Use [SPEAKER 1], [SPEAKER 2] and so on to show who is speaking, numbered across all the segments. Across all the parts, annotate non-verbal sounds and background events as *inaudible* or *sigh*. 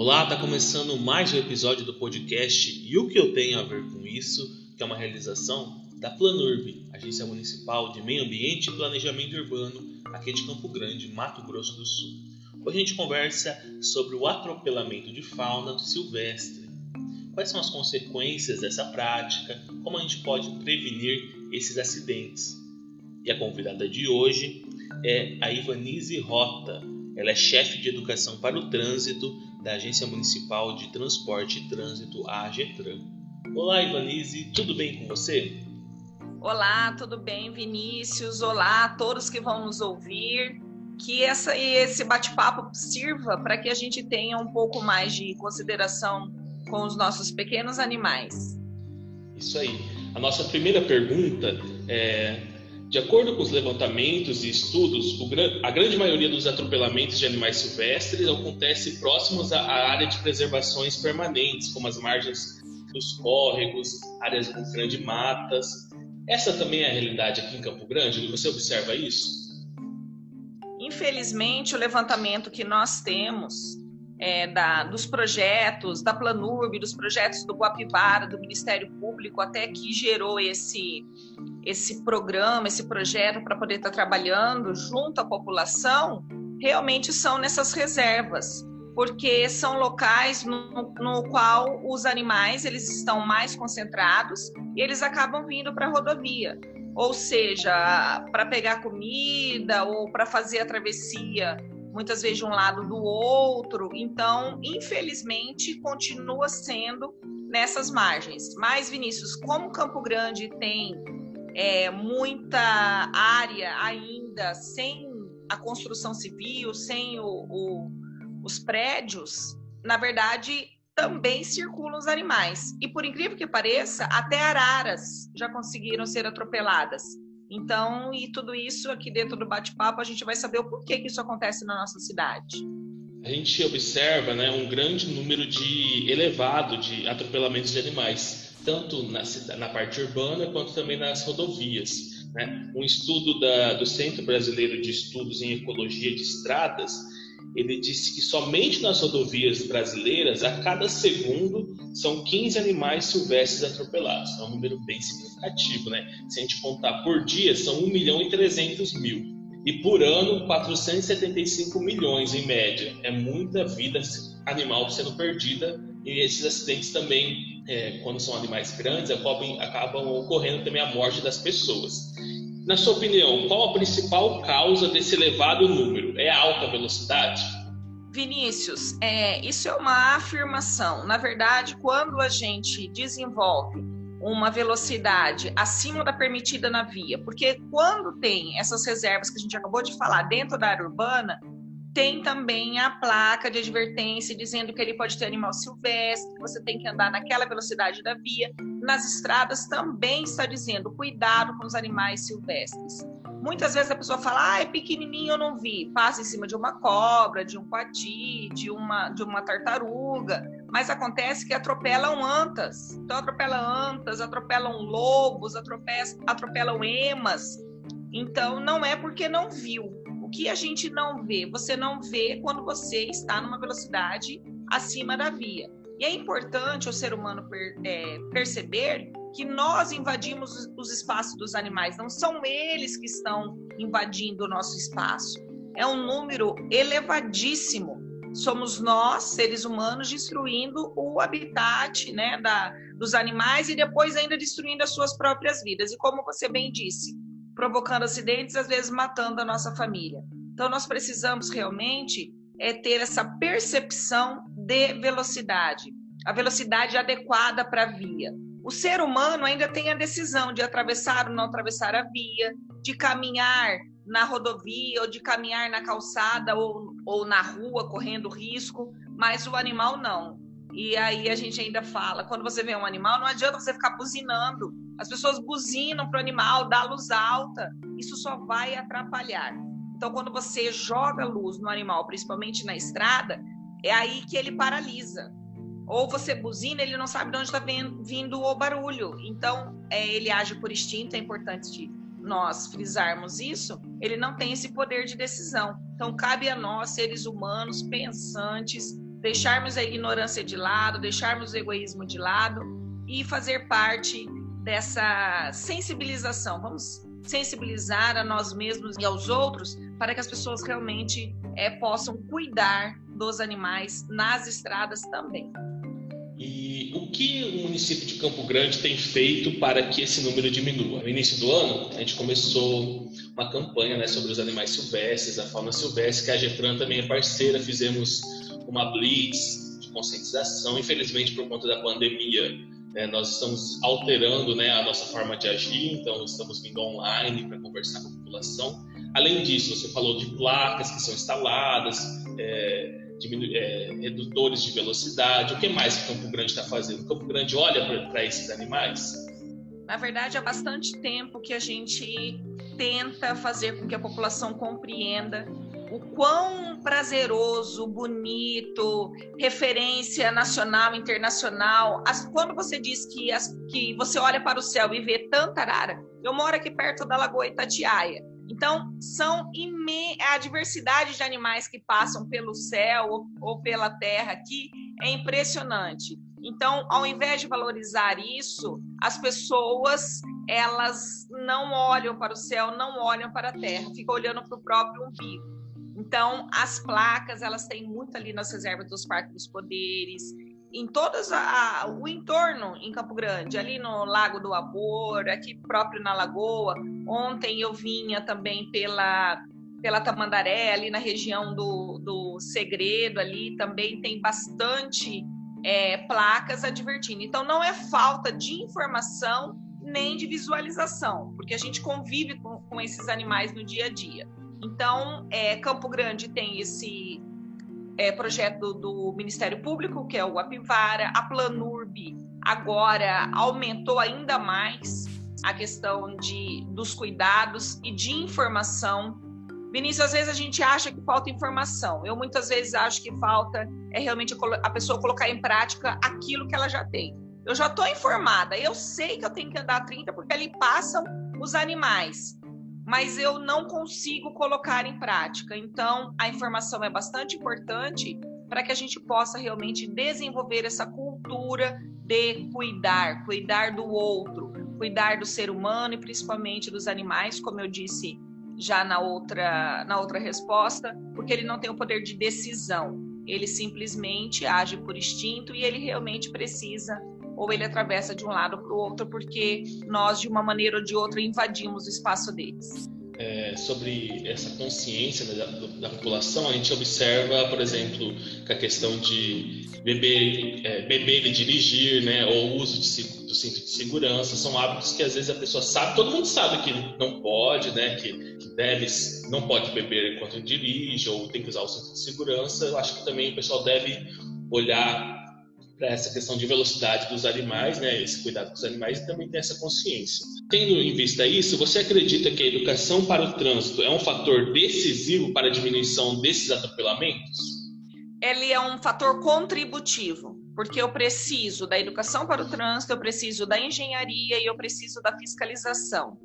[SPEAKER 1] Olá, está começando mais um episódio do podcast E o que eu tenho a ver com isso, que é uma realização da Planurb, Agência Municipal de Meio Ambiente e Planejamento Urbano, aqui de Campo Grande, Mato Grosso do Sul. Hoje a gente conversa sobre o atropelamento de fauna silvestre. Quais são as consequências dessa prática? Como a gente pode prevenir esses acidentes? E a convidada de hoje é a Ivanise Rota. Ela é chefe de educação para o trânsito da Agência Municipal de Transporte e Trânsito, a AGETRAN. Olá, Ivanise, tudo bem com você?
[SPEAKER 2] Olá, tudo bem, Vinícius? Olá a todos que vão nos ouvir. Que essa, esse bate-papo sirva para que a gente tenha um pouco mais de consideração com os nossos pequenos animais.
[SPEAKER 1] Isso aí. A nossa primeira pergunta é de acordo com os levantamentos e estudos, a grande maioria dos atropelamentos de animais silvestres acontece próximos à área de preservações permanentes, como as margens dos córregos, áreas com grandes matas. Essa também é a realidade aqui em Campo Grande? Você observa isso?
[SPEAKER 2] Infelizmente, o levantamento que nós temos é, da, dos projetos da Planurb, dos projetos do Guapibara, do Ministério Público, até que gerou esse, esse programa, esse projeto para poder estar tá trabalhando junto à população, realmente são nessas reservas, porque são locais no, no qual os animais eles estão mais concentrados e eles acabam vindo para a rodovia. Ou seja, para pegar comida ou para fazer a travessia muitas vezes de um lado do outro. Então, infelizmente, continua sendo nessas margens. Mas, Vinícius, como Campo Grande tem é, muita área ainda sem a construção civil, sem o, o, os prédios, na verdade, também circulam os animais. E por incrível que pareça, até araras já conseguiram ser atropeladas. Então, e tudo isso aqui dentro do bate-papo, a gente vai saber o porquê que isso acontece na nossa cidade.
[SPEAKER 1] A gente observa né, um grande número de elevado de atropelamentos de animais, tanto na, na parte urbana quanto também nas rodovias. Né? Um estudo da, do Centro Brasileiro de Estudos em Ecologia de Estradas ele disse que somente nas rodovias brasileiras, a cada segundo, são 15 animais silvestres atropelados. É um número bem significativo, né? Se a gente contar por dia, são 1 milhão e 300 mil. E por ano, 475 milhões em média. É muita vida animal sendo perdida e esses acidentes também, é, quando são animais grandes, acabam, acabam ocorrendo também a morte das pessoas. Na sua opinião, qual a principal causa desse elevado número? É a alta velocidade?
[SPEAKER 2] Vinícius, é, isso é uma afirmação. Na verdade, quando a gente desenvolve uma velocidade acima da permitida na via, porque quando tem essas reservas que a gente acabou de falar dentro da área urbana, tem também a placa de advertência dizendo que ele pode ter animal silvestre, que você tem que andar naquela velocidade da via. Nas estradas também está dizendo cuidado com os animais silvestres. Muitas vezes a pessoa fala, ah, é pequenininho, eu não vi. Passa em cima de uma cobra, de um coati, de uma, de uma tartaruga. Mas acontece que atropelam antas. Então atropelam antas, atropelam lobos, atropelam, atropelam emas. Então não é porque não viu, o que a gente não vê? Você não vê quando você está numa velocidade acima da via. E é importante o ser humano per, é, perceber que nós invadimos os espaços dos animais, não são eles que estão invadindo o nosso espaço. É um número elevadíssimo. Somos nós, seres humanos, destruindo o habitat né, da, dos animais e depois ainda destruindo as suas próprias vidas. E como você bem disse, provocando acidentes, às vezes matando a nossa família. Então, nós precisamos realmente é, ter essa percepção de velocidade, a velocidade adequada para a via. O ser humano ainda tem a decisão de atravessar ou não atravessar a via, de caminhar na rodovia ou de caminhar na calçada ou, ou na rua correndo risco, mas o animal não. E aí a gente ainda fala, quando você vê um animal, não adianta você ficar buzinando. As pessoas buzinam para o animal, dá luz alta. Isso só vai atrapalhar. Então, quando você joga luz no animal, principalmente na estrada, é aí que ele paralisa. Ou você buzina, ele não sabe de onde está vindo o barulho. Então, é, ele age por instinto, é importante nós frisarmos isso. Ele não tem esse poder de decisão. Então, cabe a nós, seres humanos, pensantes, deixarmos a ignorância de lado, deixarmos o egoísmo de lado e fazer parte dessa sensibilização. Vamos sensibilizar a nós mesmos e aos outros para que as pessoas realmente é, possam cuidar dos animais nas estradas também.
[SPEAKER 1] E o que o município de Campo Grande tem feito para que esse número diminua? No início do ano, a gente começou uma campanha né, sobre os animais silvestres, a fauna silvestre, que a Getran também é parceira, fizemos uma blitz de conscientização. Infelizmente, por conta da pandemia, né, nós estamos alterando né, a nossa forma de agir, então estamos vindo online para conversar com a população. Além disso, você falou de placas que são instaladas, é, é, redutores de velocidade. O que mais que Campo Grande está fazendo? Campo Grande olha para esses animais?
[SPEAKER 2] Na verdade, há bastante tempo que a gente tenta fazer com que a população compreenda o quão prazeroso, bonito, referência nacional, internacional. As, quando você diz que, as, que você olha para o céu e vê tanta arara, eu moro aqui perto da Lagoa Itatiaia. Então, são a diversidade de animais que passam pelo céu ou, ou pela terra aqui é impressionante. Então, ao invés de valorizar isso, as pessoas elas não olham para o céu, não olham para a terra, ficam olhando para o próprio umbigo. Então, as placas, elas têm muito ali nas reservas dos Parques dos Poderes, em todos a, o entorno em Campo Grande, ali no Lago do Abor, aqui próprio na Lagoa. Ontem eu vinha também pela pela Tamandaré, ali na região do, do Segredo, ali também tem bastante é, placas advertindo. Então, não é falta de informação nem de visualização, porque a gente convive com, com esses animais no dia a dia. Então, é, Campo Grande tem esse é, projeto do Ministério Público, que é o Apivara, a Planurb agora aumentou ainda mais a questão de, dos cuidados e de informação. Vinícius, às vezes a gente acha que falta informação. Eu muitas vezes acho que falta é realmente a pessoa colocar em prática aquilo que ela já tem. Eu já estou informada, eu sei que eu tenho que andar 30 porque ali passam os animais mas eu não consigo colocar em prática. Então, a informação é bastante importante para que a gente possa realmente desenvolver essa cultura de cuidar, cuidar do outro, cuidar do ser humano e principalmente dos animais, como eu disse já na outra, na outra resposta, porque ele não tem o poder de decisão. Ele simplesmente age por instinto e ele realmente precisa ou ele atravessa de um lado para o outro porque nós, de uma maneira ou de outra, invadimos o espaço deles.
[SPEAKER 1] É, sobre essa consciência da, da, população, a gente observa, por exemplo, que a questão de beber, é, beber e dirigir, né, ou o uso de, do cinto de segurança, são hábitos que às vezes a pessoa sabe, todo mundo sabe que não pode, né, que, que deve, não pode beber enquanto dirige, ou tem que usar o cinto de segurança. Eu acho que também o pessoal deve olhar para essa questão de velocidade dos animais, né, esse cuidado com os animais e também ter essa consciência. Tendo em vista isso, você acredita que a educação para o trânsito é um fator decisivo para a diminuição desses atropelamentos?
[SPEAKER 2] Ele é um fator contributivo, porque eu preciso da educação para o trânsito, eu preciso da engenharia e eu preciso da fiscalização.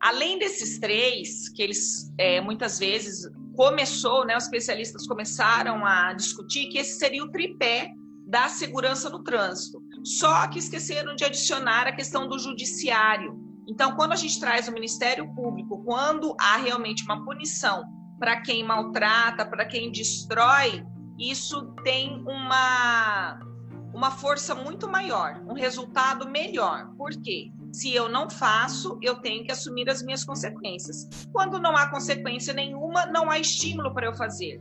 [SPEAKER 2] Além desses três, que eles é, muitas vezes começou, né, os especialistas começaram a discutir que esse seria o tripé da segurança no trânsito. Só que esqueceram de adicionar a questão do judiciário. Então, quando a gente traz o Ministério Público, quando há realmente uma punição para quem maltrata, para quem destrói, isso tem uma, uma força muito maior, um resultado melhor. Por quê? Se eu não faço, eu tenho que assumir as minhas consequências. Quando não há consequência nenhuma, não há estímulo para eu fazer.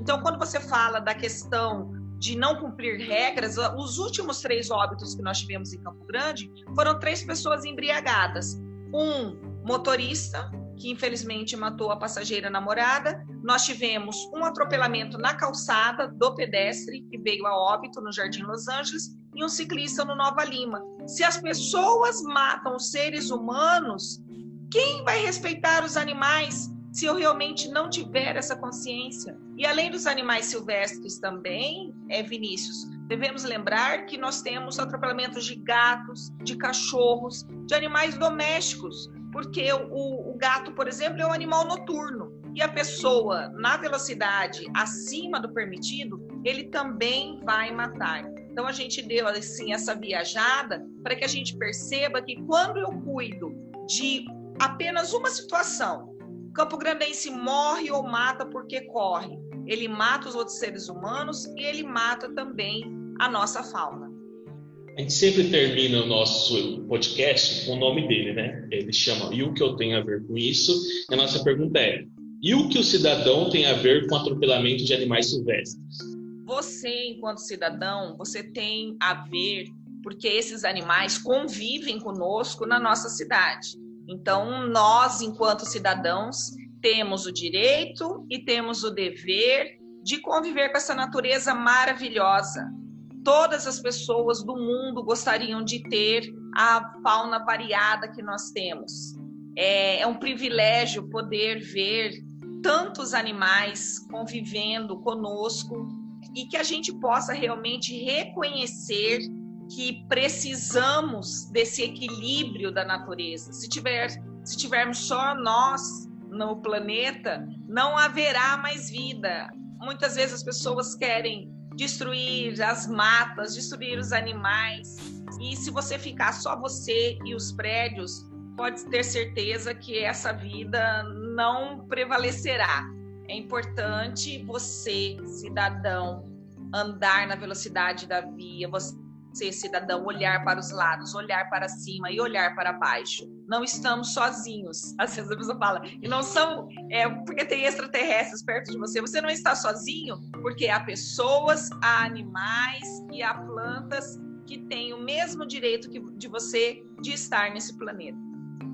[SPEAKER 2] Então, quando você fala da questão de não cumprir regras, os últimos três óbitos que nós tivemos em Campo Grande foram três pessoas embriagadas. Um motorista, que infelizmente matou a passageira namorada. Nós tivemos um atropelamento na calçada do pedestre, que veio a óbito no Jardim Los Angeles, e um ciclista no Nova Lima. Se as pessoas matam os seres humanos, quem vai respeitar os animais? Se eu realmente não tiver essa consciência. E além dos animais silvestres também, é Vinícius, devemos lembrar que nós temos atropelamentos de gatos, de cachorros, de animais domésticos, porque o, o gato, por exemplo, é um animal noturno. e a pessoa na velocidade acima do permitido, ele também vai matar. Então a gente deu assim essa viajada para que a gente perceba que quando eu cuido de apenas uma situação, Campo Grandense morre ou mata porque corre. Ele mata os outros seres humanos e ele mata também a nossa fauna.
[SPEAKER 1] A gente sempre termina o nosso podcast com o nome dele, né? Ele chama E o que eu tenho a ver com isso? E a nossa pergunta é: e o que o cidadão tem a ver com atropelamento de animais silvestres?
[SPEAKER 2] Você, enquanto cidadão, você tem a ver porque esses animais convivem conosco na nossa cidade. Então, nós, enquanto cidadãos, temos o direito e temos o dever de conviver com essa natureza maravilhosa. Todas as pessoas do mundo gostariam de ter a fauna variada que nós temos. É, é um privilégio poder ver tantos animais convivendo conosco e que a gente possa realmente reconhecer que precisamos desse equilíbrio da natureza. Se, tiver, se tivermos só nós no planeta, não haverá mais vida. Muitas vezes as pessoas querem destruir as matas, destruir os animais. E se você ficar só você e os prédios, pode ter certeza que essa vida não prevalecerá. É importante você, cidadão, andar na velocidade da via, você ser cidadão, olhar para os lados, olhar para cima e olhar para baixo. Não estamos sozinhos. *laughs* Às vezes a pessoa fala, e não são, é, porque tem extraterrestres perto de você. Você não está sozinho, porque há pessoas, há animais e há plantas que têm o mesmo direito que, de você de estar nesse planeta.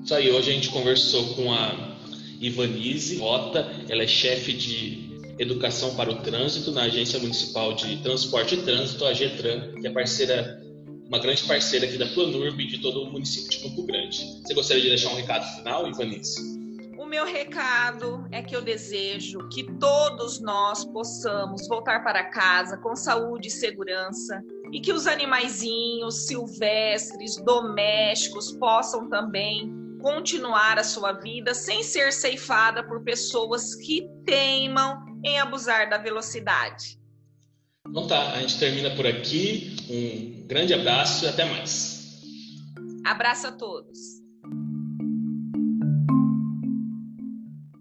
[SPEAKER 1] Isso aí, hoje a gente conversou com a Ivanise Rota, ela é chefe de Educação para o Trânsito na Agência Municipal de Transporte e Trânsito, a GETRAN, que é parceira, uma grande parceira aqui da Planurb e de todo o município de Campo Grande. Você gostaria de deixar um recado final, Ivanice?
[SPEAKER 2] O meu recado é que eu desejo que todos nós possamos voltar para casa com saúde e segurança e que os animaizinhos silvestres, domésticos possam também continuar a sua vida sem ser ceifada por pessoas que teimam em abusar da velocidade.
[SPEAKER 1] Então tá, a gente termina por aqui. Um grande abraço e até mais.
[SPEAKER 2] Abraço a todos.